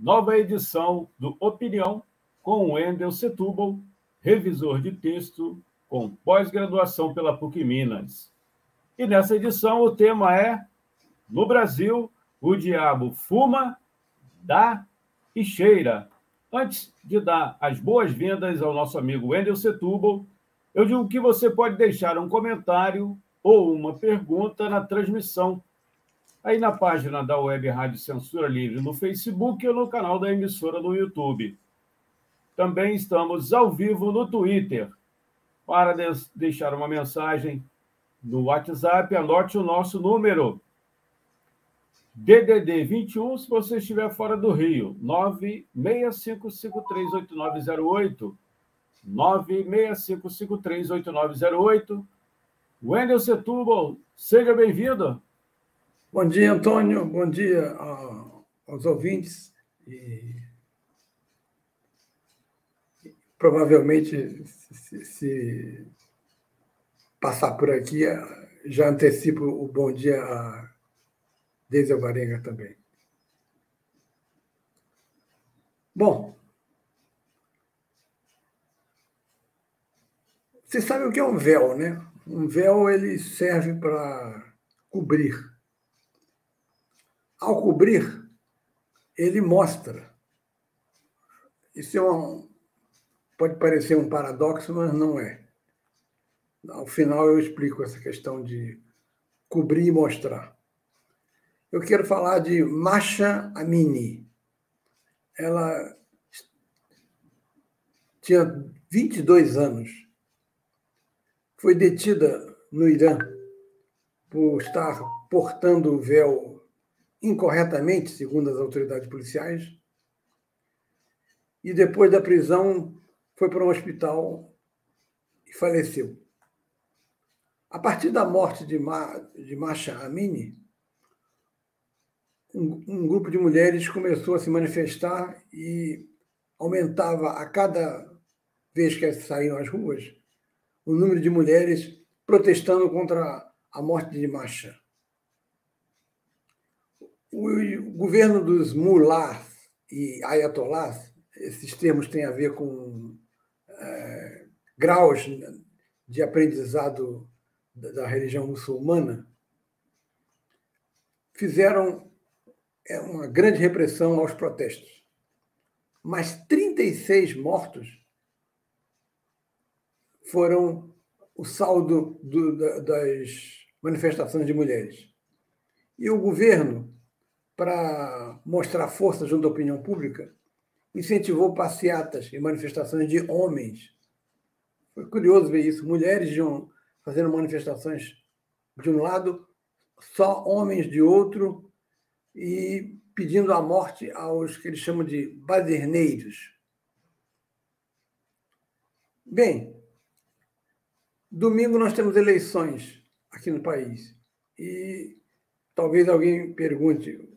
nova edição do Opinião com Wendel Setúbal, revisor de texto com pós-graduação pela PUC Minas. E nessa edição o tema é No Brasil, o diabo fuma, dá e cheira. Antes de dar as boas-vindas ao nosso amigo Wendel Setúbal, eu digo que você pode deixar um comentário ou uma pergunta na transmissão aí na página da Web Rádio Censura Livre no Facebook ou no canal da emissora no YouTube. Também estamos ao vivo no Twitter. Para deixar uma mensagem no WhatsApp, anote o nosso número. DDD 21, se você estiver fora do Rio, 965538908. 965538908. Wendel Setúbal, seja bem-vindo. Bom dia, Antônio. Bom dia aos ouvintes. E provavelmente, se, se, passar por aqui, já antecipo o bom dia a Deise Alvarenga também. Bom, você sabe o que é um véu, né? Um véu ele serve para cobrir ao cobrir, ele mostra. Isso é um, pode parecer um paradoxo, mas não é. Ao final eu explico essa questão de cobrir e mostrar. Eu quero falar de Masha Amini. Ela tinha 22 anos. Foi detida no Irã por estar portando o véu incorretamente, segundo as autoridades policiais, e depois da prisão foi para um hospital e faleceu. A partir da morte de, Ma, de Masha Amini, um, um grupo de mulheres começou a se manifestar e aumentava a cada vez que saíam às ruas o número de mulheres protestando contra a morte de Masha o governo dos mullahs e ayatollahs, esses termos têm a ver com é, graus de aprendizado da religião muçulmana, fizeram é, uma grande repressão aos protestos. Mas 36 mortos foram o saldo do, das manifestações de mulheres. E o governo para mostrar força junto à opinião pública, incentivou passeatas e manifestações de homens. Foi curioso ver isso. Mulheres um, fazendo manifestações de um lado, só homens de outro, e pedindo a morte aos que eles chamam de baderneiros. Bem, domingo nós temos eleições aqui no país. E talvez alguém pergunte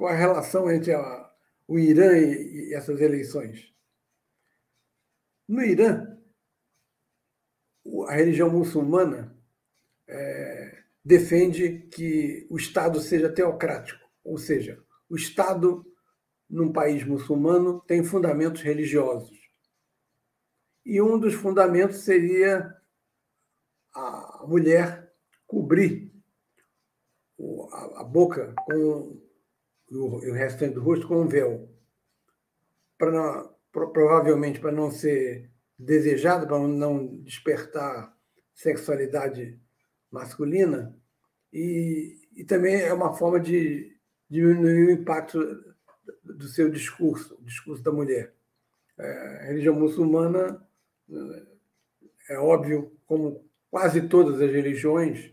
qual a relação entre a, o Irã e, e essas eleições. No Irã, a religião muçulmana é, defende que o Estado seja teocrático, ou seja, o Estado num país muçulmano tem fundamentos religiosos. E um dos fundamentos seria a mulher cobrir a boca com o, o restante do rosto com um véu. Para provavelmente para não ser desejado, para não despertar sexualidade masculina, e, e também é uma forma de diminuir o impacto do seu discurso, o discurso da mulher. É, a religião muçulmana, é óbvio, como quase todas as religiões,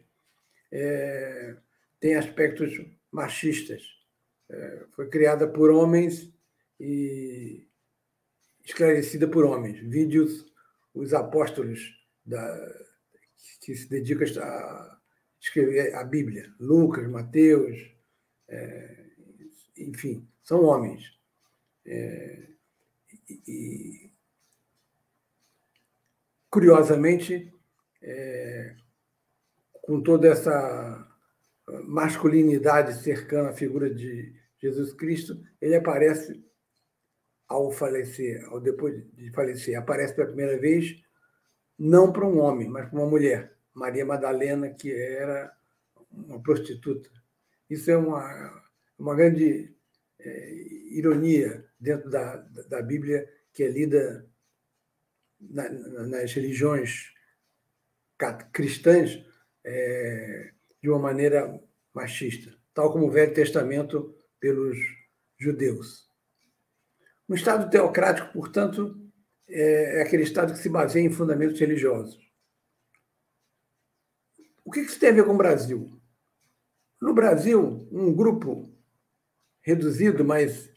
é, tem aspectos machistas. Foi criada por homens e esclarecida por homens. Vídeos, os apóstolos da, que se dedicam a escrever a Bíblia, Lucas, Mateus, é, enfim, são homens. É, e, curiosamente, é, com toda essa masculinidade cercando a figura de Jesus Cristo, ele aparece ao falecer, ao depois de falecer, aparece pela primeira vez não para um homem, mas para uma mulher, Maria Madalena, que era uma prostituta. Isso é uma, uma grande é, ironia dentro da, da Bíblia, que é lida na, nas religiões cristãs é, de uma maneira machista, tal como o Velho Testamento pelos judeus. Um Estado teocrático, portanto, é, é aquele Estado que se baseia em fundamentos religiosos. O que isso tem a ver com o Brasil? No Brasil, um grupo reduzido, mas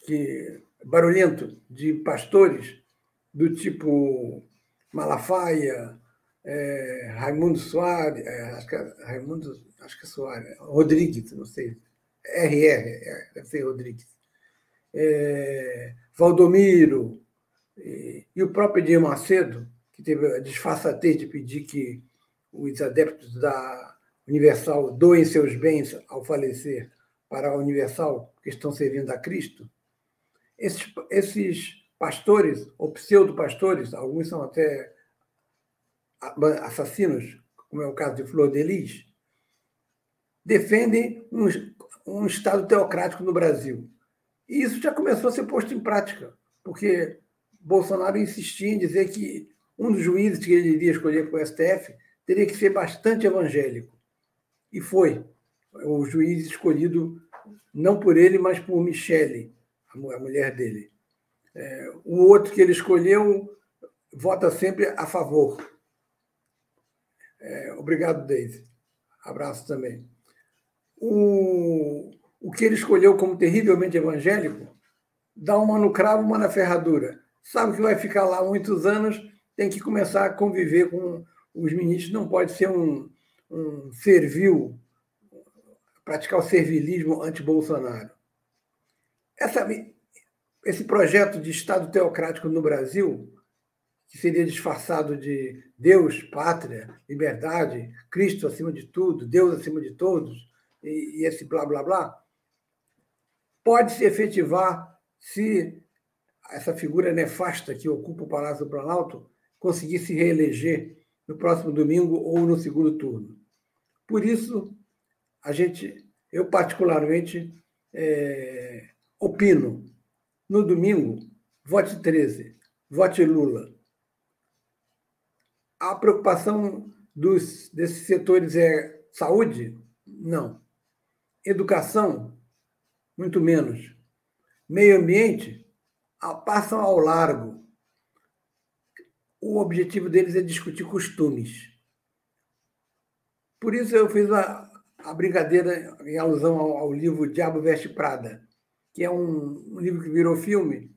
que barulhento, de pastores do tipo Malafaia, é, Raimundo Soares, é, acho que é Raimundo, acho que é Soares, Rodrigues, não sei, RR, é, ser Rodrigues, é, Valdomiro e, e, o próprio Edir Macedo, que teve a disfarçatez de pedir que os adeptos da Universal doem seus bens ao falecer para a Universal, que estão servindo a Cristo. Esses, esses pastores, ou pseudo-pastores, alguns são até assassinos, como é o caso de Flor de Lis, defendem um, um Estado teocrático no Brasil. E isso já começou a ser posto em prática, porque Bolsonaro insistia em dizer que um dos juízes que ele iria escolher para o STF teria que ser bastante evangélico. E foi. O juiz escolhido não por ele, mas por Michele, a mulher dele. É, o outro que ele escolheu vota sempre a favor. É, obrigado, Daisy. Abraço também. O, o que ele escolheu como terrivelmente evangélico dá uma no cravo, uma na ferradura. Sabe que vai ficar lá muitos anos, tem que começar a conviver com os ministros, não pode ser um, um servil, praticar o servilismo anti-Bolsonaro. Esse projeto de Estado teocrático no Brasil que seria disfarçado de Deus, pátria, liberdade, Cristo acima de tudo, Deus acima de todos, e, e esse blá blá blá, pode se efetivar se essa figura nefasta que ocupa o Palácio do Planalto conseguir se reeleger no próximo domingo ou no segundo turno. Por isso, a gente, eu particularmente é, opino, no domingo, vote 13, vote Lula a preocupação dos, desses setores é saúde? Não. Educação? Muito menos. Meio ambiente? Passam ao largo. O objetivo deles é discutir costumes. Por isso eu fiz a, a brincadeira em alusão ao, ao, livro Diabo Veste Prada, que é um, um livro que virou filme,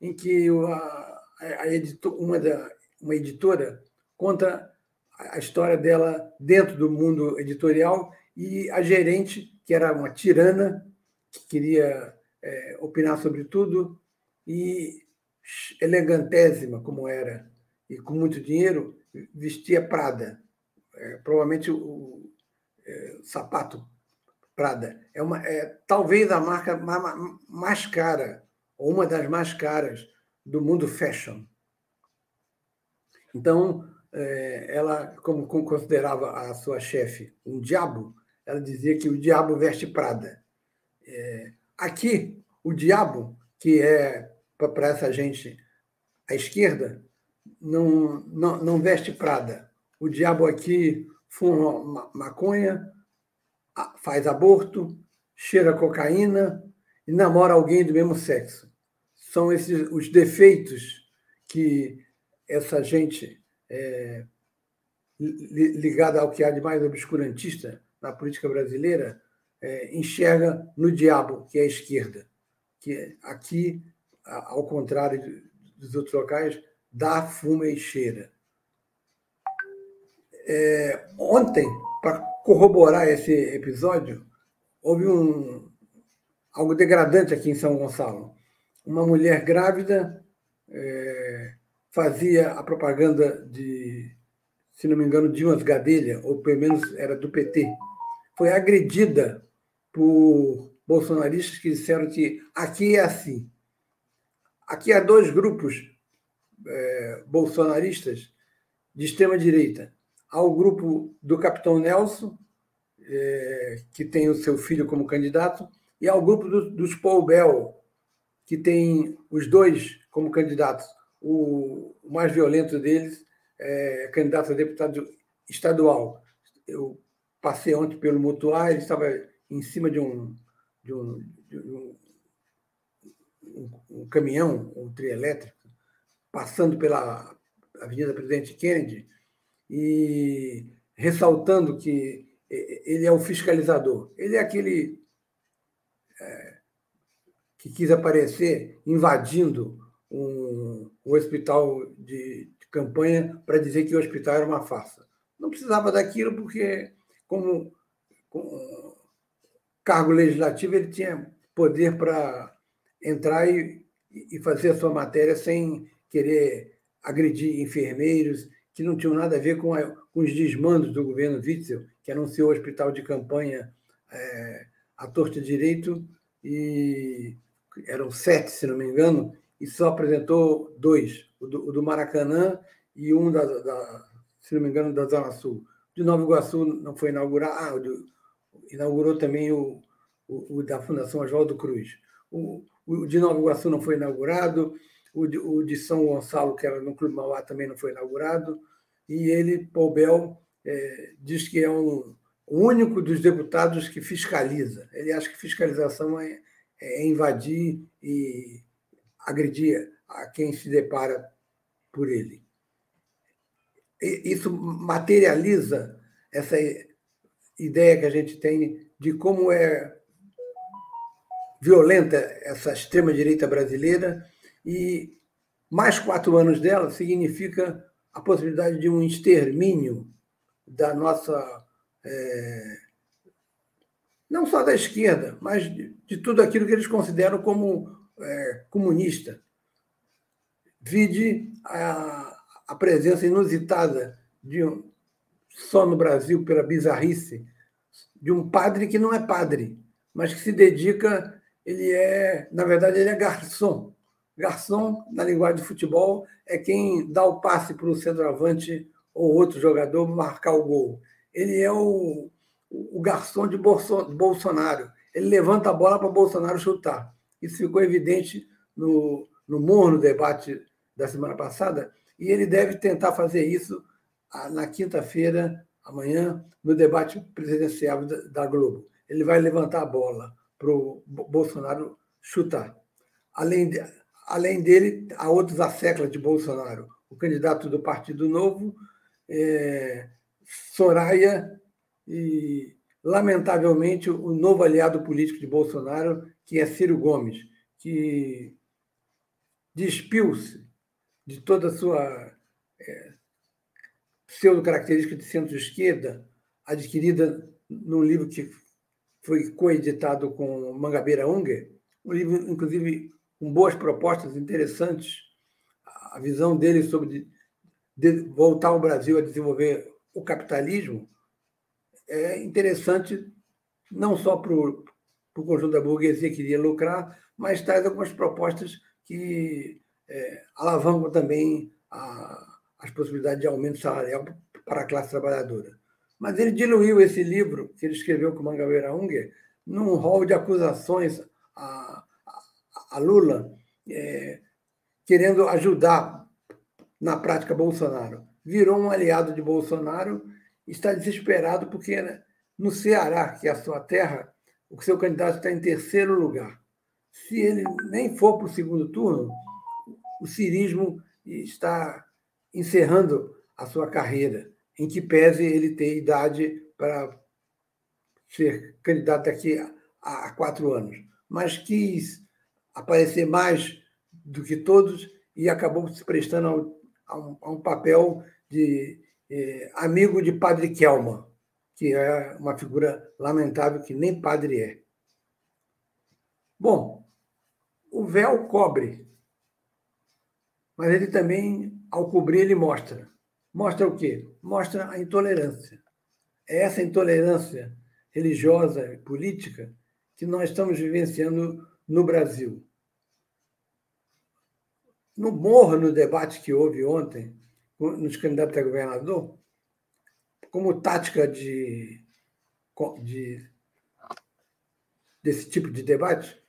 em que a, a editor, uma, da, uma editora conta a história dela dentro do mundo editorial e a gerente, que era uma tirana, que queria é, opinar sobre tudo, e elegantésima como era, e com muito dinheiro, vestia Prada. É, provavelmente o, é, sapato Prada. É, uma, é talvez a marca mais cara, ou uma das mais caras do mundo fashion. Então, é, ela, como considerava a sua chefe um diabo, ela dizia que o diabo veste Prada. É, aqui, o diabo, que é para essa gente à esquerda, não, não, não veste Prada. O diabo aqui fuma maconha, faz aborto, cheira cocaína e namora alguém do mesmo sexo. São esses os defeitos que essa gente é, ligada ao que há de mais obscurantista na política brasileira, é, enxerga no diabo, que é a esquerda. que aqui, ao contrário dos outros locais, dá fuma e cheira. É, ontem, para corroborar esse episódio, houve um, algo degradante aqui em São Gonçalo. Uma mulher grávida é, fazia a propaganda de, se não me engano, Dimas Gadelha, ou pelo menos era do PT. Foi agredida por bolsonaristas que disseram que aqui é assim. Aqui há dois grupos é, bolsonaristas de extrema-direita. Há o grupo do capitão Nelson, é, que tem o seu filho como candidato, e há o grupo do, dos Paul Bell, que tem os dois como candidatos. O, o mais violento deles é candidato a deputado estadual. Eu passei ontem pelo Mutuá, ele estava em cima de um, de um, de um, um, caminhão, um trio elétrico, passando pela Avenida Presidente Kennedy e ressaltando que ele é o fiscalizador. Ele é aquele é, que quis aparecer invadindo um, um hospital de, de campanha para dizer que o hospital era uma farsa. Não precisava daquilo porque, como, como cargo legislativo, ele tinha poder para entrar e, e fazer a sua matéria sem querer agredir enfermeiros que não tinham nada a ver com, a, com os desmandos do governo Witzel, que anunciou o hospital de campanha é, à torta direito, e eram sete, se não me engano, e só apresentou dois, o do, o do Maracanã e um, da, da, se não me engano, da Zona Sul. De Nova Iguaçu não foi inaugurado, ah, inaugurou também o, o, o, da Fundação Oswaldo Cruz. O, o de Nova Iguaçu não foi inaugurado, o de, o de São Gonçalo, que era no Clube Mauá, também não foi inaugurado, e ele, Paul Bell, é, diz que é um, o único dos deputados que fiscaliza. Ele acha que fiscalização é, é invadir e agredir a quem se depara por ele. Isso materializa essa ideia que a gente tem de como é violenta essa extrema-direita brasileira e mais quatro anos dela significa a possibilidade de um extermínio da nossa. É, não só da esquerda, mas de, de, tudo aquilo que eles consideram como é, comunista. Vide a, a presença inusitada de um, só no Brasil, pela bizarrice, de um padre que não é padre, mas que se dedica, ele é, na verdade, ele é garçom. Garçom, na linguagem de futebol, é quem dá o passe para o centroavante ou outro jogador marcar o gol. Ele é o, o garçom de Bolsonaro. Ele levanta a bola para Bolsonaro chutar. Isso ficou evidente no, no morno debate da semana passada, e ele deve tentar fazer isso ah, na quinta-feira, amanhã, no debate presidencial da Globo. Ele vai levantar a bola para o Bolsonaro chutar. Além, de, além dele, há outros asseclas de Bolsonaro. O candidato do Partido Novo, é, Soraya e, lamentavelmente, o novo aliado político de Bolsonaro, que é Ciro Gomes, que despiu-se de toda a sua é, pseudo-característica de centro-esquerda, adquirida num livro que foi coeditado com Mangabeira Unger, um livro, inclusive, com boas propostas interessantes, a visão dele sobre de voltar ao Brasil a desenvolver o capitalismo é interessante não só para o conjunto da burguesia que queria lucrar, mas traz algumas propostas que é, alavancam também a, as possibilidades de aumento salarial para a classe trabalhadora. Mas ele diluiu esse livro que ele escreveu com Mangabeira Unger num rol de acusações a, a, a Lula, é, querendo ajudar na prática Bolsonaro. Virou um aliado de Bolsonaro está desesperado porque né, no Ceará, que é a sua terra, o seu candidato está em terceiro lugar. Se ele nem for para o segundo turno, o cirismo está encerrando a sua carreira, em que pese ele ter idade para ser candidato daqui a, a quatro anos. Mas quis aparecer mais do que todos e acabou se prestando ao, a, um, a um, papel de eh, amigo de Padre Kelman, que é uma figura lamentável que nem padre é. Bom, o véu cobre, mas ele também, ao cobrir, ele mostra. Mostra o quê? Mostra a intolerância. É essa intolerância religiosa política que nós estamos vivenciando no Brasil. No morro, no debate que houve ontem, nos candidatos a governador, como tática de, de desse tipo de debate,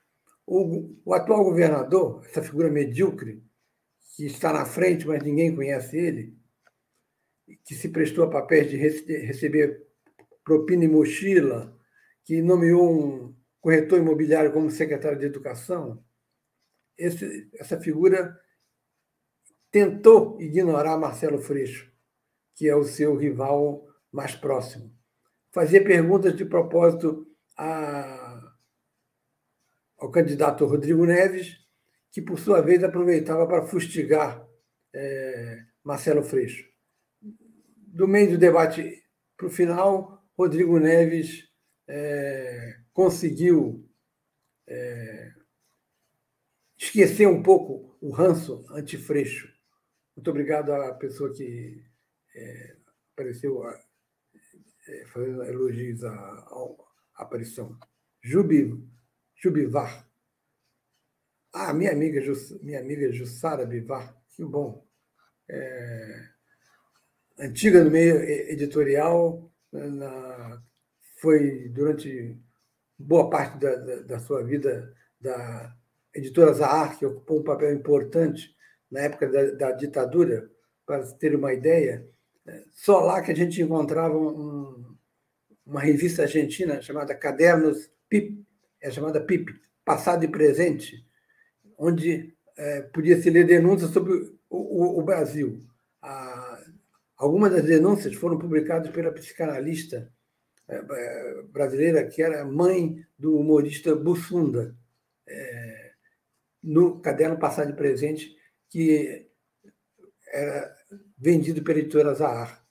o, o, atual governador, essa figura medíocre, que está na frente, mas ninguém conhece ele, que se prestou a papéis de receber propina e mochila, que nomeou um corretor imobiliário como secretário de Educação, esse, essa figura tentou ignorar Marcelo Freixo, que é o seu rival mais próximo. Fazia perguntas de propósito a, ao candidato Rodrigo Neves, que, por sua vez, aproveitava para fustigar é, Marcelo Freixo. Do meio do debate para o final, Rodrigo Neves é, conseguiu é, esquecer um pouco o ranço anti-freixo. Muito obrigado à pessoa que é, apareceu a, é, fazendo elogios à, à aparição. Jubi, Jubivar. Ah, minha amiga, minha amiga Jussara Bivar, que bom. É, antiga no meio editorial, na, foi durante boa parte da, da, da, sua vida da editora Zahar, que ocupou um papel importante na época da, da ditadura, para ter uma ideia. Só lá que a gente encontrava um, uma revista argentina chamada Cadernos PIP, é chamada PIP, Passado e Presente, onde é, podia se ler denúncias sobre o, o, o Brasil. A, algumas das denúncias foram publicadas pela psicanalista é, é, brasileira, que era mãe do humorista Bussunda, é, no caderno Passado e Presente, que era vendido pela editora Zahar.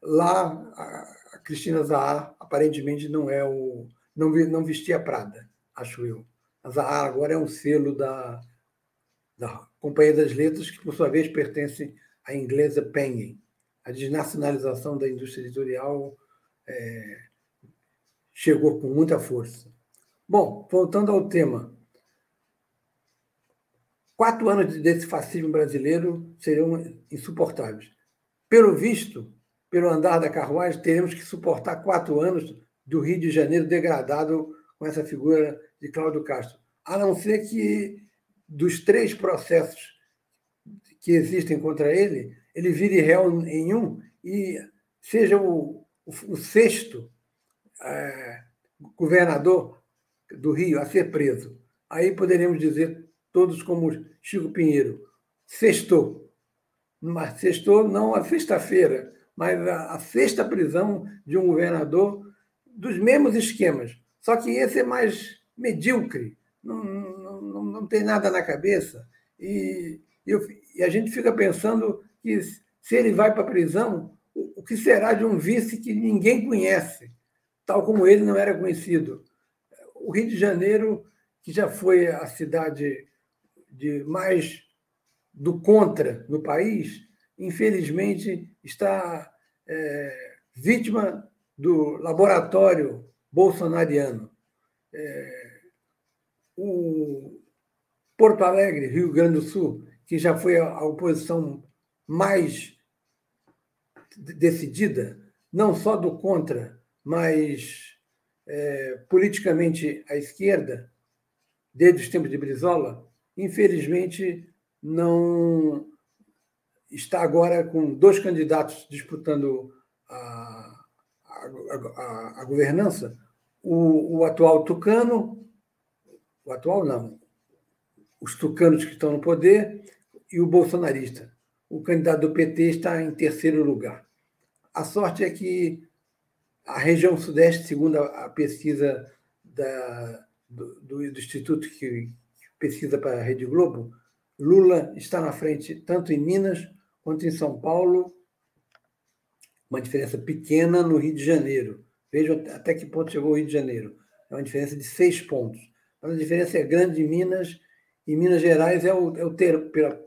lá, a Cristina Zahar aparentemente não é o não, não vestia Prada, acho eu. A Zahar agora é um selo da, da Companhia das Letras, que por sua vez pertence à inglesa Penguin. A desnacionalização da indústria editorial é, chegou com muita força. Bom, voltando ao tema. Quatro anos desse fascismo brasileiro seriam insuportáveis. Pelo visto, pelo andar da carruagem, teremos que suportar quatro anos do Rio de Janeiro degradado com essa figura de Cláudio Castro. A não ser que, dos três processos que existem contra ele, ele vire réu em um e seja o o, sexto é, governador do Rio a ser preso. Aí poderíamos dizer, todos como Chico Pinheiro, sextou. Mas sextou não a sexta-feira, mas a, a sexta prisão de um governador dos mesmos esquemas. Só que esse é mais medíocre, não, não, não, não tem nada na cabeça. E, eu, e a gente fica pensando que se ele vai para a prisão, o que será de um vice que ninguém conhece, tal como ele não era conhecido. O Rio de Janeiro, que já foi a cidade de mais do contra no país, infelizmente está é, vítima do laboratório bolsonariano. É, o Porto Alegre, Rio Grande do Sul, que já foi a oposição mais decidida, não só do contra, mas é, politicamente à esquerda, desde os tempos de Brizola, infelizmente não está agora com dois candidatos disputando a, a, a, a governança, o, o atual tucano, atual não, os tucanos que estão no poder e o bolsonarista o candidato do PT está em terceiro lugar. A sorte é que a região Sudeste, segundo a pesquisa da, do, do, Instituto que pesquisa para a Rede Globo, Lula está na frente tanto em Minas quanto em São Paulo, uma diferença pequena no Rio de Janeiro. Vejam até que ponto chegou o Rio de Janeiro. É uma diferença de seis pontos. Mas a diferença é grande em Minas. Em Minas Gerais é o, é o ter, pela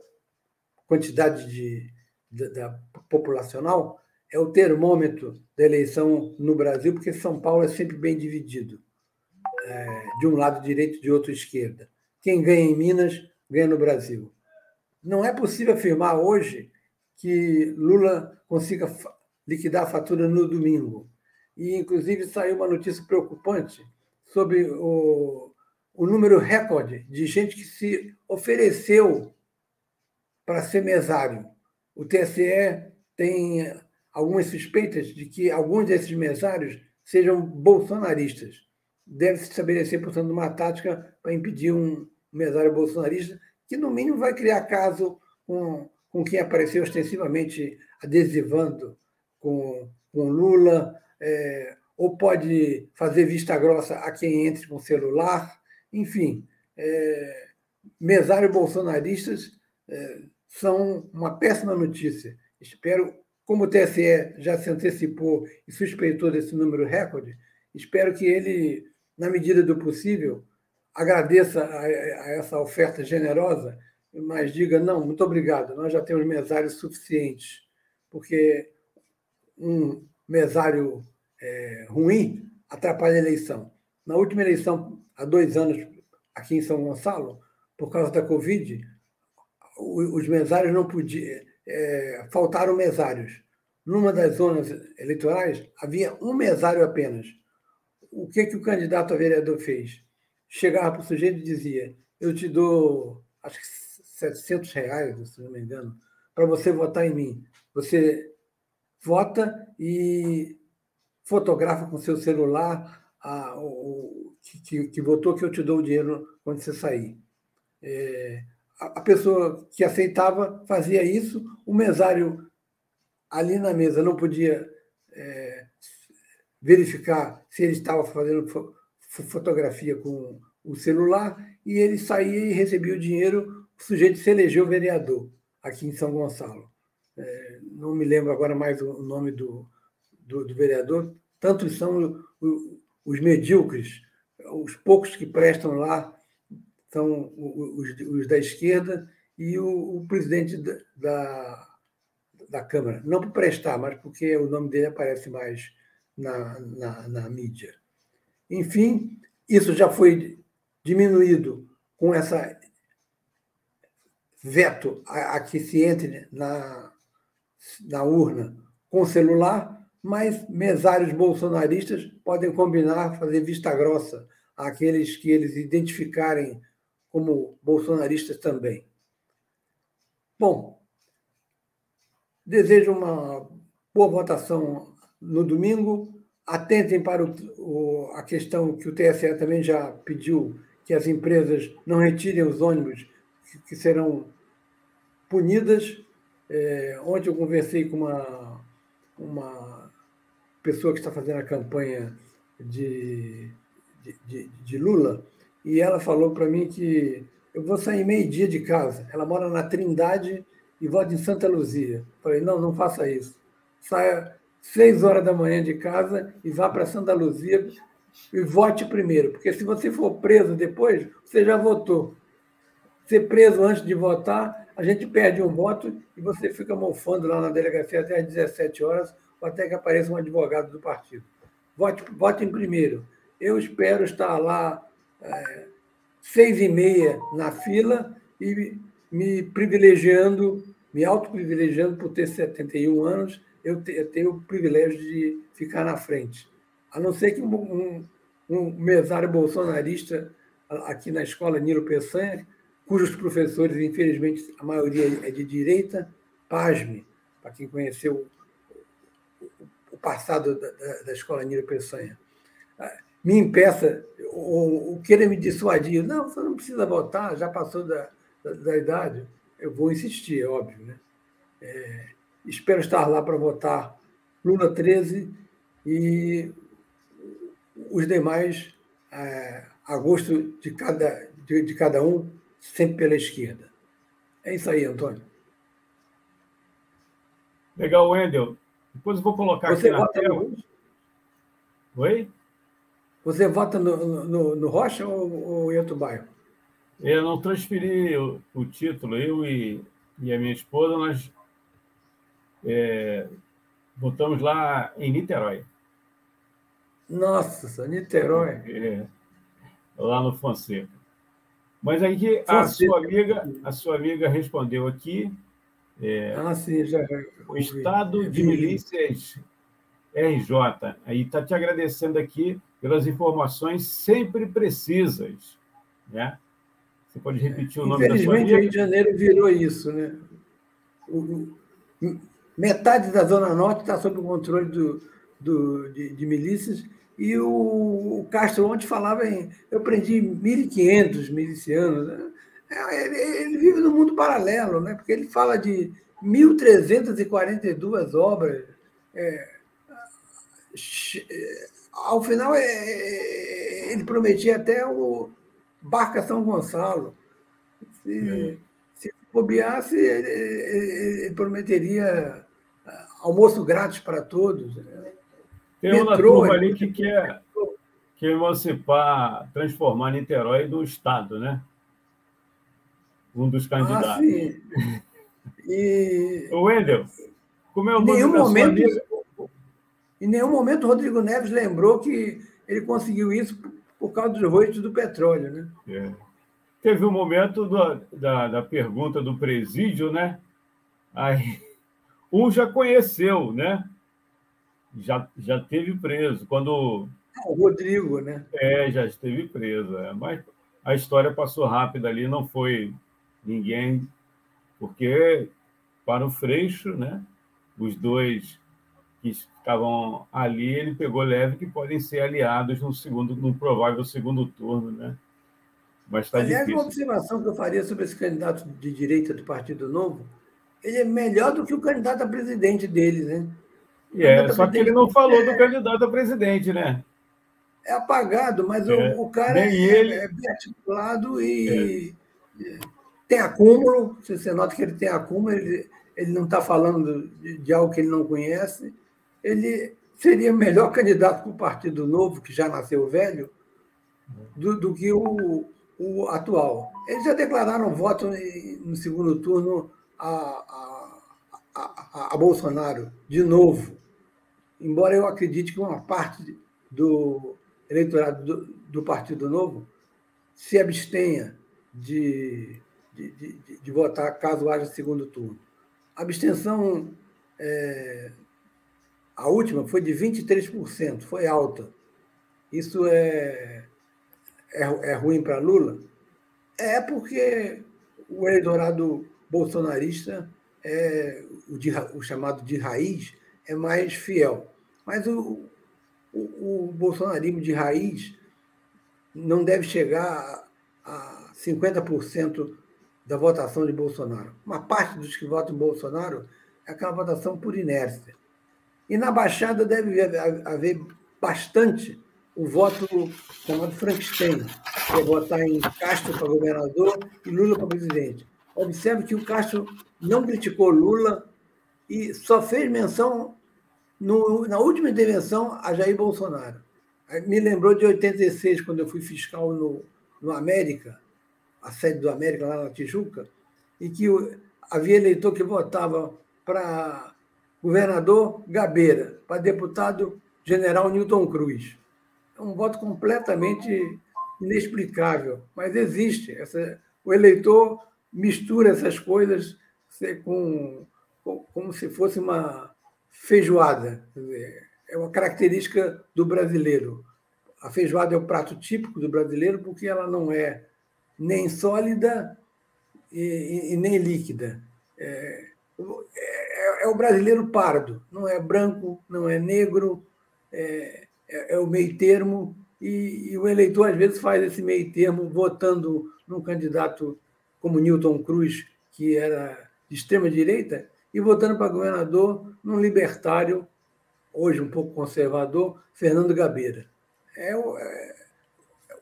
quantidade de, de, da populacional, é o termômetro da eleição no Brasil, porque São Paulo é sempre bem dividido. É, de um lado direito, de outro esquerda. Quem ganha em Minas, ganha no Brasil. Não é possível afirmar hoje que Lula consiga liquidar a fatura no domingo. E, inclusive, saiu uma notícia preocupante sobre o, o número recorde de gente que se ofereceu para ser mesário. O TSE tem algumas suspeitas de que alguns desses mesários sejam bolsonaristas. Deve se estabelecer, portanto, uma tática para impedir um mesário bolsonarista, que, no mínimo, vai criar caso com, com quem apareceu ostensivamente adesivando com, com Lula, é, ou pode fazer vista grossa a quem entre com celular, enfim, é, mesário bolsonaristas é, são uma péssima notícia. Espero, como o TSE já se antecipou e suspeitou desse número recorde, espero que ele, na medida do possível, agradeça a, a essa oferta generosa, mas diga: não, muito obrigado, nós já temos mesários suficientes, porque um mesário é, ruim atrapalha a eleição. Na última eleição, há dois anos, aqui em São Gonçalo, por causa da Covid, os mesários não podiam. É, faltaram mesários. Numa das zonas eleitorais, havia um mesário apenas. O que, que o candidato a vereador fez? Chegava para o sujeito e dizia: Eu te dou, acho que 700 reais, se não me engano, para você votar em mim. Você vota e fotografa com seu celular a, o, que, que, votou, que eu te dou o dinheiro quando você sair. É, a, a pessoa que aceitava fazia isso, o mesário ali na mesa não podia é, verificar se ele estava fazendo fo, fotografia com o celular e ele saía e recebia o dinheiro, o sujeito se elegeu vereador aqui em São Gonçalo é, não me lembro agora mais o nome do, do, do vereador, tantos são os medíocres, os poucos que prestam lá são os, os da esquerda e o, o presidente da, da, Câmara. Não por prestar, mas porque o nome dele aparece mais na, na, na mídia. Enfim, isso já foi diminuído com essa veto a, a que se entre na, na urna com celular, mas mesários bolsonaristas podem combinar, fazer vista grossa àqueles que eles identificarem como bolsonaristas também. Bom, desejo uma boa votação no domingo. Atentem para o, o, a questão que o TSE também já pediu, que as empresas não retirem os ônibus que, que serão punidas é, ontem eu conversei com uma, uma pessoa que está fazendo a campanha de, de, de, de Lula e ela falou para mim que eu vou sair meio-dia de casa. Ela mora na Trindade e vota em Santa Luzia. Falei, não, não faça isso. Saia seis horas da manhã de casa e vá para Santa Luzia e vote primeiro, porque se você for preso depois, você já votou. Ser preso antes de votar a gente perde um voto e você fica mofando lá na delegacia até às 17 horas, ou até que apareça um advogado do partido. Vote, em primeiro. Eu espero estar lá é, seis e meia na fila e me privilegiando, me autoprivilegiando por ter 71 anos, eu, eu tenho o privilégio de ficar na frente. A não ser que um, um, um mesário bolsonarista aqui na escola Nilo Peçanha cujos professores, infelizmente, a maioria é de direita, pasme, para quem conheceu passado da, da escola Nilo Peçanha, ah, me impeça, ou, ou queira me dissuadir, não, você não precisa votar, já passou da, da, da idade, eu vou insistir, é óbvio. Né? É, espero estar lá para votar Lula 13 e os demais, é, a gosto de cada, de, de cada um, sempre pela esquerda. É isso aí, Antônio. Legal, Wendel. Depois eu vou colocar Você aqui na tela. No... Oi? Você vota no, no, no Rocha ou, ou em outro bairro? Eu não transferi o, o título. Eu e, e, a minha esposa, nós é, votamos lá em Niterói. Nossa, Niterói. É, lá no Fonseca. Mas aí a sua amiga, a sua amiga respondeu aqui. É, ah, sim, já. O Estado de Milícias RJ. Aí está te agradecendo aqui pelas informações sempre precisas. Né? Você pode repetir o nome da sua? Infelizmente, o Rio de Janeiro virou isso. Né? O, metade da Zona Norte está sob o controle do, do, de, de milícias e o, o, Castro ontem falava em. Eu prendi 1.500 milicianos. Né? É, ele, ele, vive no mundo paralelo, né? porque ele fala de 1.342 obras. É, ao final, é, é, ele prometia até o Barca São Gonçalo. Se, se bobeasse, ele, ele, prometeria almoço grátis para todos. Né? Tem uma turma ali que quer, quer emancipar, transformar Niterói no Estado, né? Um dos candidatos. Ah, sim. E... O Wendel, como é o nome nenhum momento, Em nenhum momento o Rodrigo Neves lembrou que ele conseguiu isso por causa dos roitos do petróleo, né? É. Teve um momento do, da, da pergunta do presídio, né? Aí, um já conheceu, né? Já, já teve preso. Quando. Ah, o Rodrigo, né? É, já esteve preso. É. Mas a história passou rápida ali, não foi ninguém, porque para o Freixo, né? Os dois que estavam ali, ele pegou leve que podem ser aliados no segundo, no provável segundo turno, né? Mas está difícil. Aliás, uma observação que eu faria sobre esse candidato de direita do Partido Novo, ele é melhor do que o candidato a presidente deles, né? É, só que ele não falou é... do candidato a presidente, né? É apagado, mas é, o, o, cara é, ele... é bem articulado e é. Tem acúmulo. Você nota que ele tem acúmulo, ele, ele não está falando de, de algo que ele não conhece ele seria melhor candidato para o Partido Novo, que já nasceu velho, do, do que o, o, atual. Eles já declararam voto no segundo turno a, a, a, a, Bolsonaro, de novo. Embora eu acredite que uma parte do eleitorado do, do Partido Novo se abstenha de, de, de, de, votar caso haja segundo turno. A abstenção é, a última foi de 23%, foi alta. Isso é, é, é ruim para Lula? É porque o eleitorado bolsonarista, é, o, de, o chamado de raiz, é mais fiel. Mas o, o, o bolsonarismo de raiz não deve chegar a 50% da votação de Bolsonaro. Uma parte dos que votam em Bolsonaro é aquela votação por inércia. E na Baixada deve haver bastante o voto chamado Frankenstein, que é votar em Castro para governador e Lula para presidente. Observe que o Castro não criticou Lula e só fez menção no, na última intervenção a Jair Bolsonaro. Me lembrou de 86, quando eu fui fiscal no, no América, a sede do América lá na Tijuca, e que havia eleitor que votava para governador Gabeira, para deputado general Newton Cruz. É um voto completamente inexplicável, mas existe. Essa, o eleitor mistura essas coisas com, com, como se fosse uma feijoada. É uma característica do brasileiro. A feijoada é o prato típico do brasileiro porque ela não é nem sólida e, e, nem líquida. É, é, é, o brasileiro pardo, não é branco, não é negro, é, é, é o meio termo, e, e, o eleitor às vezes faz esse meio termo votando num candidato como Newton Cruz, que era de extrema direita, e votando para governador num libertário, hoje um pouco conservador, Fernando Gabeira. É, o, é,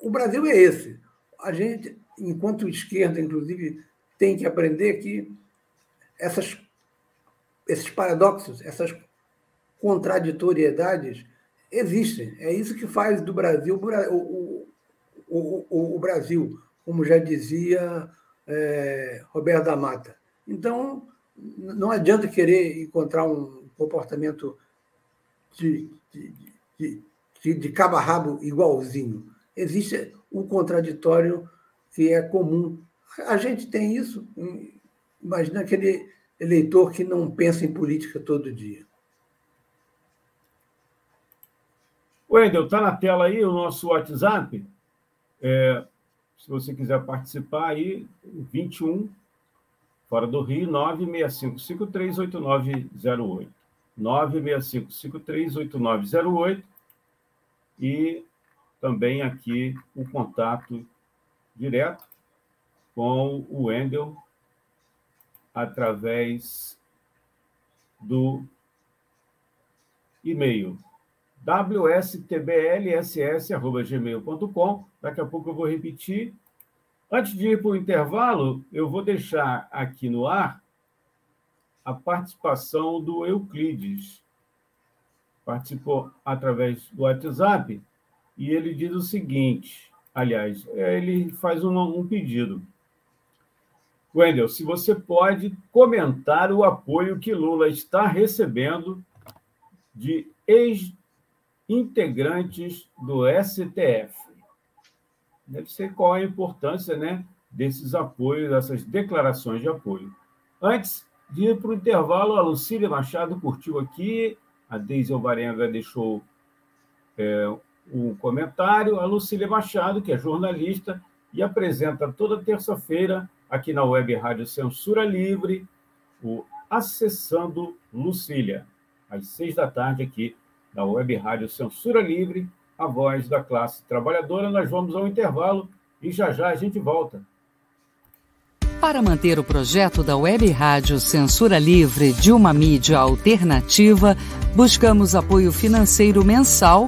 o Brasil é esse. A gente, enquanto esquerda, inclusive, tem que aprender que essas, esses paradoxos, essas contraditoriedades existem. É isso que faz do Brasil o, o, o, o Brasil, como já dizia é, Roberto da Mata. Então, não adianta querer encontrar um comportamento de, de, de, de, cabo a rabo igualzinho. Existe o contraditório que é comum. A gente tem isso. Imagina aquele eleitor que não pensa em política todo dia. Wendel, está na tela aí o nosso WhatsApp. É, se você quiser participar aí, 21, fora do Rio, 965538908. 965538908. E também aqui o contato direto com o Wendel através do e-mail wstblss.gmail.com. Daqui a pouco eu vou repetir. Antes de ir para o intervalo, eu vou deixar aqui no ar a participação do Euclides. Participou através do WhatsApp e ele diz o seguinte: aliás, ele faz um, um pedido. Wendel, se você pode comentar o apoio que Lula está recebendo de ex integrantes do STF. Deve ser qual a importância né, desses apoios, dessas declarações de apoio. Antes de ir para o intervalo, a Lucília Machado curtiu aqui, a Deise Alvarenga deixou é, um comentário, a Lucília Machado, que é jornalista e apresenta toda terça-feira aqui na Web Rádio Censura Livre, o Acessando Lucília, às seis da tarde aqui da Web Rádio Censura Livre, a voz da classe trabalhadora. Nós vamos ao intervalo e já já a gente volta. Para manter o projeto da Web Rádio Censura Livre de uma mídia alternativa, buscamos apoio financeiro mensal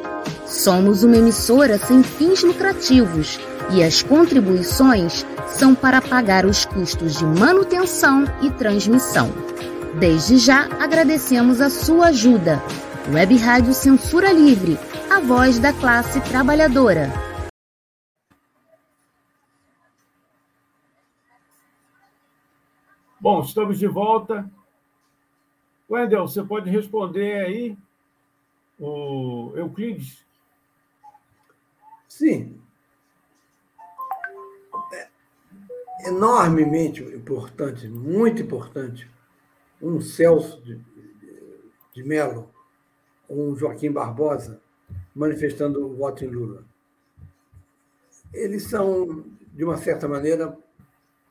Somos uma emissora sem fins lucrativos e as contribuições são para pagar os custos de manutenção e transmissão. Desde já agradecemos a sua ajuda. Web Rádio Censura Livre, a voz da classe trabalhadora. Bom, estamos de volta. Wendel, você pode responder aí o Euclides? Sim. É enormemente importante, muito importante um Celso de, de Mello, um Joaquim Barbosa, manifestando o voto em Lula. Eles são, de uma certa maneira,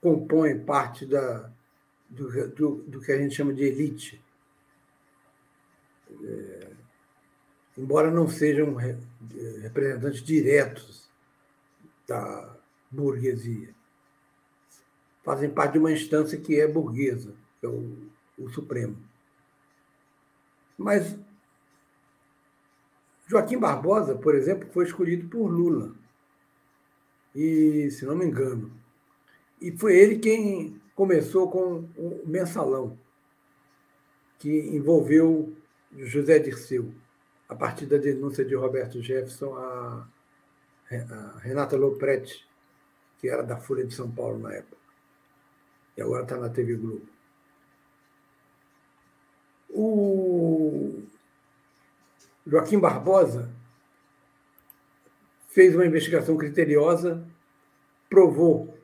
compõem parte da, do, do, do que a gente chama de elite. É, embora não sejam representantes diretos da burguesia. fazem parte de uma instância que é burguesa, que é o, o Supremo. Mas Joaquim Barbosa, por exemplo, foi escolhido por Lula. E, se não me engano. E foi ele quem começou com o mensalão, que envolveu José Dirceu, a partir da denúncia de Roberto Jefferson a, a Renata Lopretti, que era da Folha de São Paulo na época. E agora está na TV Globo. O Joaquim Barbosa fez uma investigação criteriosa, provou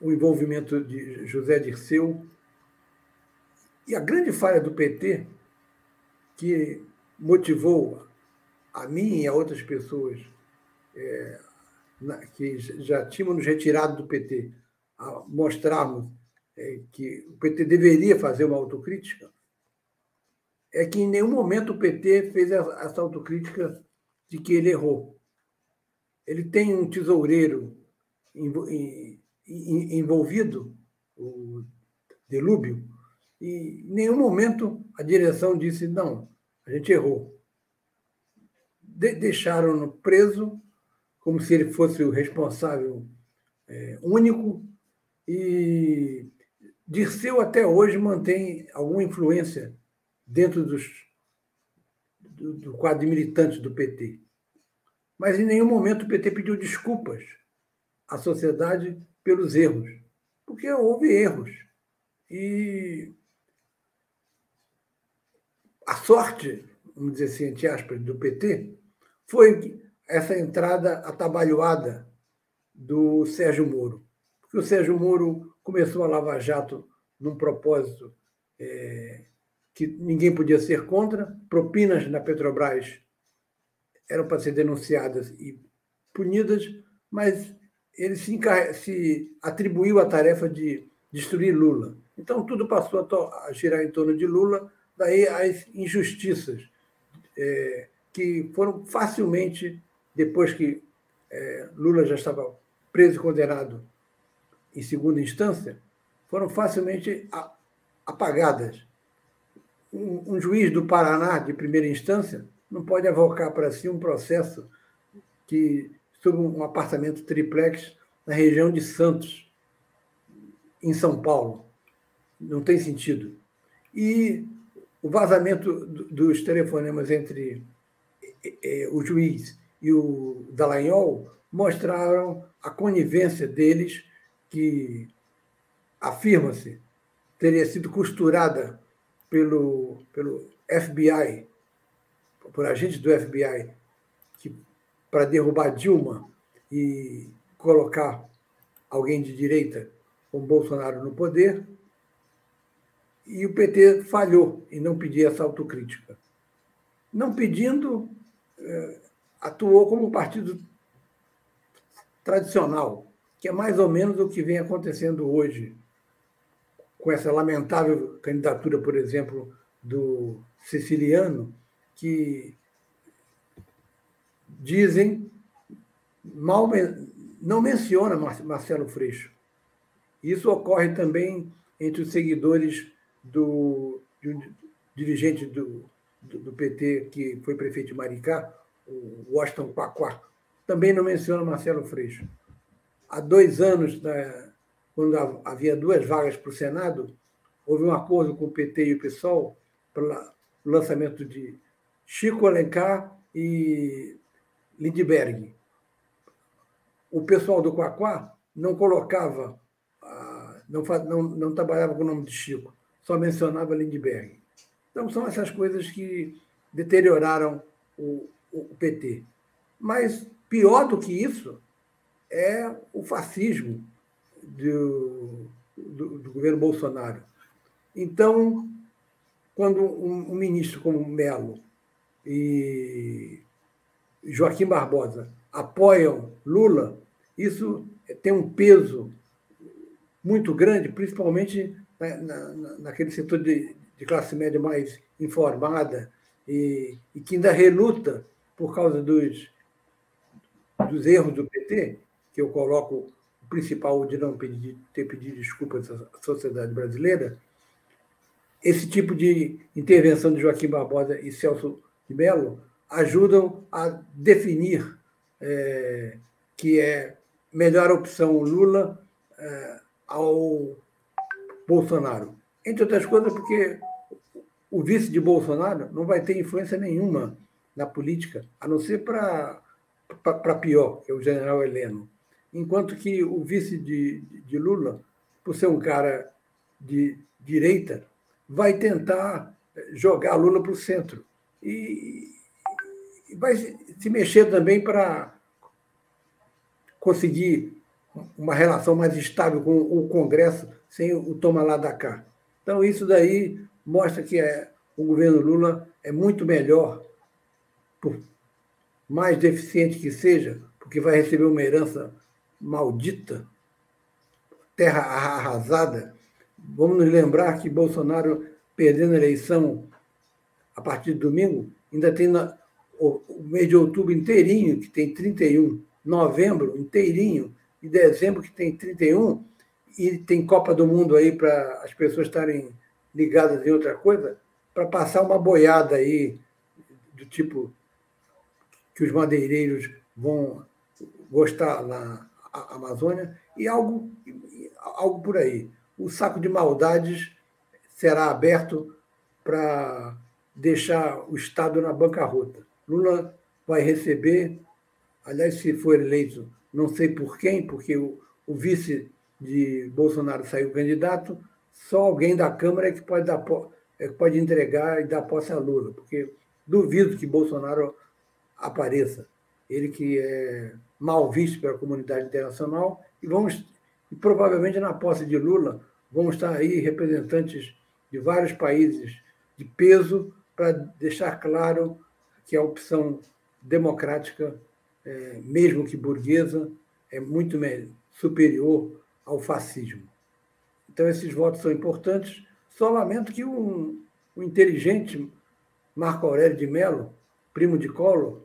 o envolvimento de José Dirceu. E a grande falha do PT, que motivou a mim e a outras pessoas é, que já tínhamos nos retirado do PT a mostrarmos é, que o PT deveria fazer uma autocrítica, é que em nenhum momento o PT fez essa autocrítica de que ele errou. Ele tem um tesoureiro envolvido, o Delúbio, e em nenhum momento a direção disse: não, a gente errou. De Deixaram-no preso, como se ele fosse o responsável é, único, e Dirceu até hoje mantém alguma influência dentro dos, do, do quadro de militantes do PT. Mas em nenhum momento o PT pediu desculpas à sociedade pelos erros, porque houve erros. E sorte, vamos dizer assim, entre aspas, do PT, foi essa entrada atabalhoada do Sérgio Moro. Porque o Sérgio Moro começou a Lava Jato num propósito é, que ninguém podia ser contra, propinas na Petrobras eram para ser denunciadas e punidas, mas ele se, se atribuiu a tarefa de destruir Lula. Então, tudo passou a, a girar em torno de Lula, daí as injustiças é, que foram facilmente, depois que é, Lula já estava preso e condenado em segunda instância, foram facilmente apagadas. Um, um juiz do Paraná, de primeira instância, não pode avocar para si um processo que sobre um apartamento triplex na região de Santos, em São Paulo. Não tem sentido. E o vazamento dos telefonemas entre o juiz e o Dallagnol mostraram a conivência deles, que afirma-se teria sido costurada pelo, pelo FBI, por agentes do FBI, para derrubar Dilma e colocar alguém de direita com Bolsonaro no poder, e o PT falhou em não pedir essa autocrítica. Não pedindo, eh, atuou como um partido tradicional, que é mais ou menos o que vem acontecendo hoje, com essa lamentável candidatura, por exemplo, do siciliano, que dizem, mal, não menciona Marcelo Freixo. Isso ocorre também entre os seguidores do, de um dirigente do, do, do, PT que foi prefeito de Maricá, o Washington Quaquá. Também não menciona Marcelo Freixo. Há dois anos, né, quando havia duas vagas para o Senado, houve um acordo com o PT e o PSOL para o lançamento de Chico Alencar e Lindbergh. O pessoal do Quaquá não colocava, ah, não, não, não trabalhava com o nome de Chico, só mencionava Lindbergh. Então, são essas coisas que deterioraram o, o PT. Mas, pior do que isso, é o fascismo do, do, do governo Bolsonaro. Então, quando um, um ministro como Melo e Joaquim Barbosa apoiam Lula, isso tem um peso muito grande, principalmente na, na, naquele setor de, de, classe média mais informada e, e, que ainda reluta por causa dos, dos erros do PT, que eu coloco o principal de não pedir, ter pedido desculpas à sociedade brasileira, esse tipo de intervenção de Joaquim Barbosa e Celso de Mello ajudam a definir é, que é melhor opção Lula é, ao Bolsonaro. Entre outras coisas, porque o vice de Bolsonaro não vai ter influência nenhuma na política, a não ser para pior, que é o general Heleno. Enquanto que o vice de, de Lula, por ser um cara de direita, vai tentar jogar Lula para o centro. E, e vai se mexer também para conseguir uma relação mais estável com o Congresso sem o toma lá da cá. Então, isso daí mostra que é, o governo Lula é muito melhor, por mais deficiente que seja, porque vai receber uma herança maldita, terra arrasada. Vamos nos lembrar que Bolsonaro, perdendo a eleição a partir de domingo, ainda tem na, o, o mês de outubro inteirinho, que tem 31, novembro inteirinho, e dezembro, que tem 31, e tem Copa do Mundo aí para as pessoas estarem ligadas em outra coisa, para passar uma boiada aí do tipo que os madeireiros vão gostar na Amazônia e algo, algo por aí. O saco de maldades será aberto para deixar o Estado na bancarrota. Lula vai receber, aliás, se for eleito, não sei por quem, porque o, o vice de Bolsonaro saiu candidato, só alguém da Câmara é que pode, dar, é que pode entregar e dar posse a Lula, porque duvido que Bolsonaro apareça. Ele que é mal visto pela comunidade internacional, e vamos, e provavelmente na posse de Lula, vão estar aí representantes de vários países de peso para deixar claro que a opção democrática, é, mesmo que burguesa, é muito superior ao fascismo. Então, esses votos são importantes. Só lamento que um, um inteligente Marco Aurélio de Mello, primo de Collor,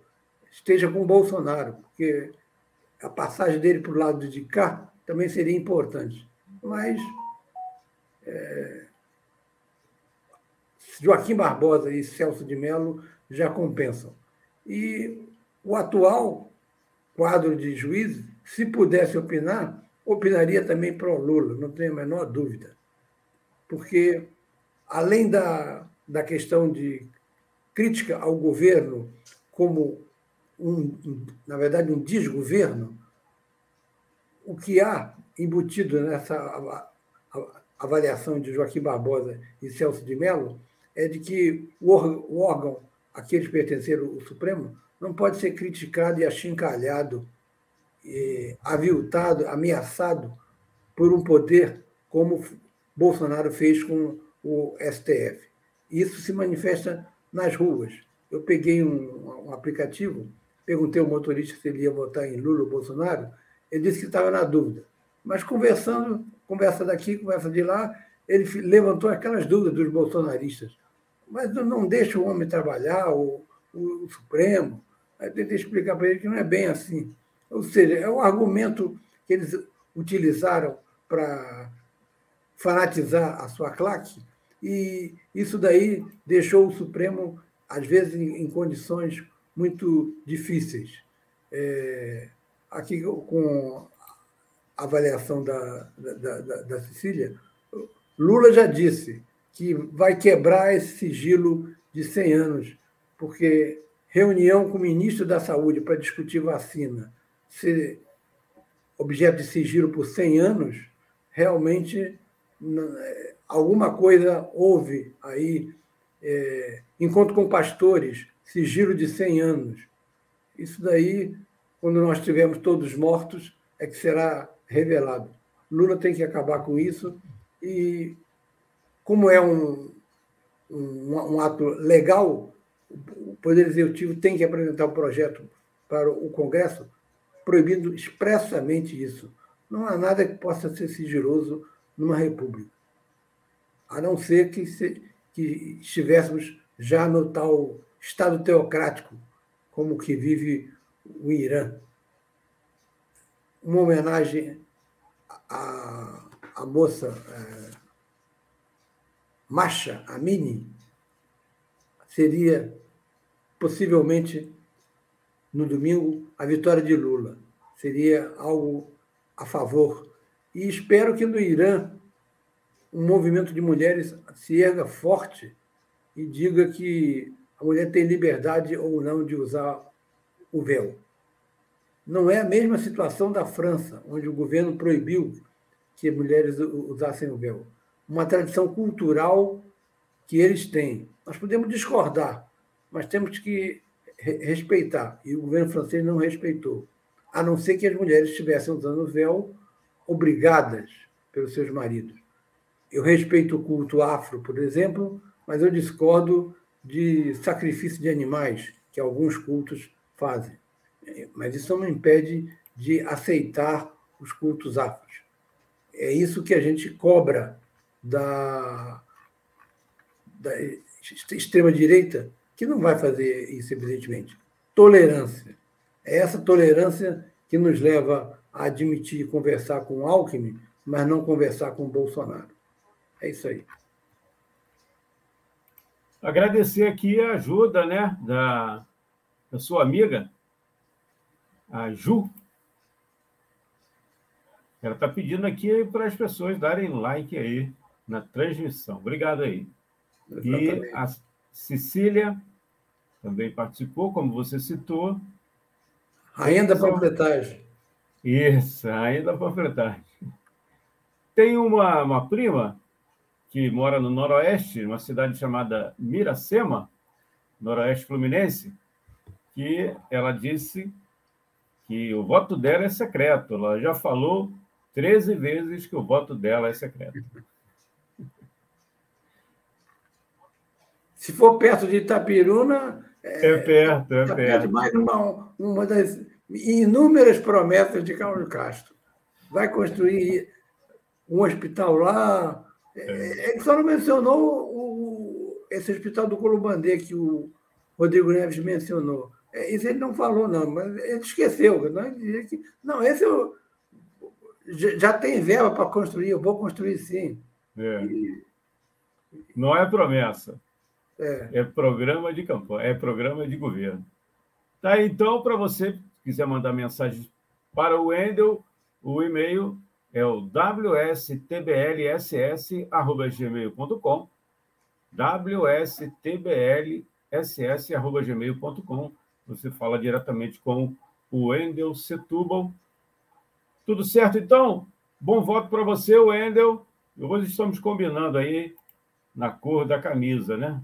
esteja com Bolsonaro, porque a passagem dele para o lado de cá também seria importante. Mas é, Joaquim Barbosa e Celso de Mello já compensam. E o atual quadro de juízes, se pudesse opinar, opinaria também pro Lula, não tenho a menor dúvida. Porque, além da, da questão de crítica ao governo como, um, na verdade, um desgoverno, o que há embutido nessa avaliação de Joaquim Barbosa e Celso de Mello é de que o órgão a que eles pertenceram, o Supremo, não pode ser criticado e achincalhado aviltado, ameaçado por um poder como Bolsonaro fez com o STF. Isso se manifesta nas ruas. Eu peguei um, um aplicativo, perguntei ao motorista se ele ia votar em Lula ou Bolsonaro, ele disse que estava na dúvida. Mas conversando, conversa daqui, conversa de lá, ele levantou aquelas dúvidas dos bolsonaristas. Mas não deixa o homem trabalhar, o, o, o Supremo. Aí tentei explicar para ele que não é bem assim. Ou seja, é o argumento que eles utilizaram para fanatizar a sua claque, e isso daí deixou o Supremo, às vezes, em, condições muito difíceis. É, aqui, com a avaliação da, da, da, da Cecília, Lula já disse que vai quebrar esse sigilo de 100 anos, porque reunião com o ministro da Saúde para discutir vacina, ser objeto de sigilo por 100 anos, realmente é, alguma coisa houve aí. É, encontro com pastores, sigilo de 100 anos. Isso daí, quando nós estivermos todos mortos, é que será revelado. Lula tem que acabar com isso e, como é um, um, um ato legal, o Poder Executivo tem que apresentar o um projeto para o Congresso proibindo expressamente isso. Não há nada que possa ser sigiloso numa república, a não ser que, se, que estivéssemos já no tal Estado teocrático, como que vive o Irã. Uma homenagem a, a moça é, Masha Amini seria possivelmente no domingo a vitória de Lula. Seria algo a favor. E espero que no Irã um movimento de mulheres se erga forte e diga que a mulher tem liberdade ou não de usar o véu. Não é a mesma situação da França, onde o governo proibiu que mulheres usassem o véu. Uma tradição cultural que eles têm. Nós podemos discordar, mas temos que respeitar. E o governo francês não respeitou. A não ser que as mulheres estivessem usando véu obrigadas pelos seus maridos. Eu respeito o culto afro, por exemplo, mas eu discordo de sacrifício de animais que alguns cultos fazem. Mas isso não impede de aceitar os cultos afros. É isso que a gente cobra da, da extrema-direita, que não vai fazer isso, evidentemente. Tolerância. É essa tolerância que nos leva a admitir conversar com Alckmin, mas não conversar com Bolsonaro. É isso aí. Agradecer aqui a ajuda né, da, da sua amiga, a Ju. Ela está pedindo aqui para as pessoas darem like aí na transmissão. Obrigado aí. Exatamente. E a Cecília também participou, como você citou. Ainda panfletagem. Isso, ainda panfletagem. Tem uma, uma prima que mora no Noroeste, uma cidade chamada Miracema, Noroeste Fluminense, que ela disse que o voto dela é secreto. Ela já falou 13 vezes que o voto dela é secreto. Se for perto de Itapiruna. É, é perto, é perto. Mais uma, uma das inúmeras promessas de Carlos Castro. Vai construir um hospital lá, é. Ele só não mencionou o, esse hospital do Columbandê que o Rodrigo Neves mencionou. É, isso ele não falou, não, mas ele esqueceu. Não, ele que, não esse eu, já tem verba para construir, eu vou construir sim. É. E, não é promessa. É. é programa de campanha, é programa de governo. Tá, então, para você quiser mandar mensagem para o Wendel, o e-mail é o wstblss.gmail.com wstblss.gmail.com Você fala diretamente com o Wendel Setúbal. Tudo certo, então? Bom voto para você, Wendel. Hoje estamos combinando aí na cor da camisa, né?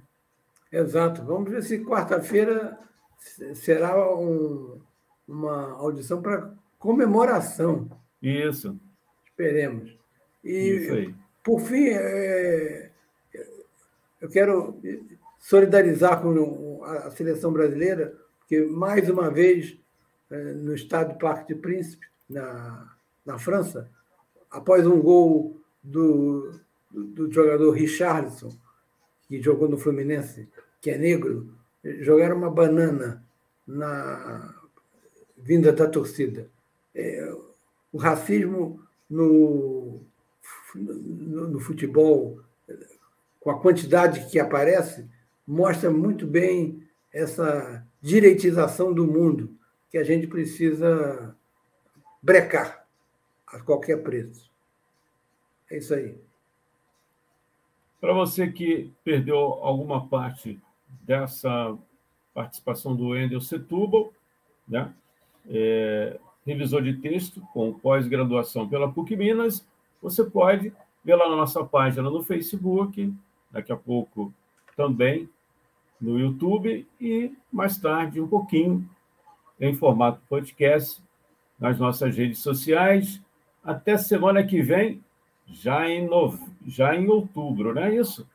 Exato. Vamos ver se quarta-feira será um, uma audição para comemoração. Isso. Esperemos. E, por fim, é, eu quero solidarizar com a seleção brasileira, porque, mais uma vez, é, no estado do Parque de Príncipe, na, na França, após um gol do, do, do jogador Richardson, que jogou no Fluminense, que é negro, jogaram uma banana na vinda da torcida. É, o racismo no, no, no futebol, com a quantidade que aparece, mostra muito bem essa direitização do mundo que a gente precisa brecar a qualquer preço. É isso aí. Para você que perdeu alguma parte dessa participação do Wendel Setúbal, né? É, revisor de texto com pós-graduação pela PUC Minas, você pode ver lá na nossa página no Facebook, daqui a pouco também no YouTube e mais tarde um pouquinho em formato podcast nas nossas redes sociais. Até semana que vem, já em, nove... já em outubro, não é isso?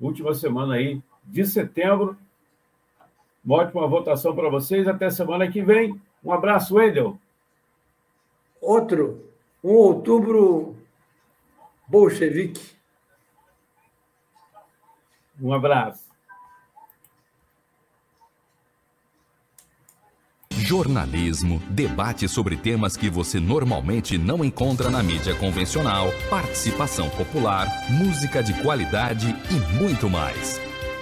Última semana aí de setembro. Uma ótima votação para vocês. Até semana que vem. Um abraço, Wendel. Outro, um outubro bolchevique. Um abraço. Jornalismo, debate sobre temas que você normalmente não encontra na mídia convencional, participação popular, música de qualidade e muito mais.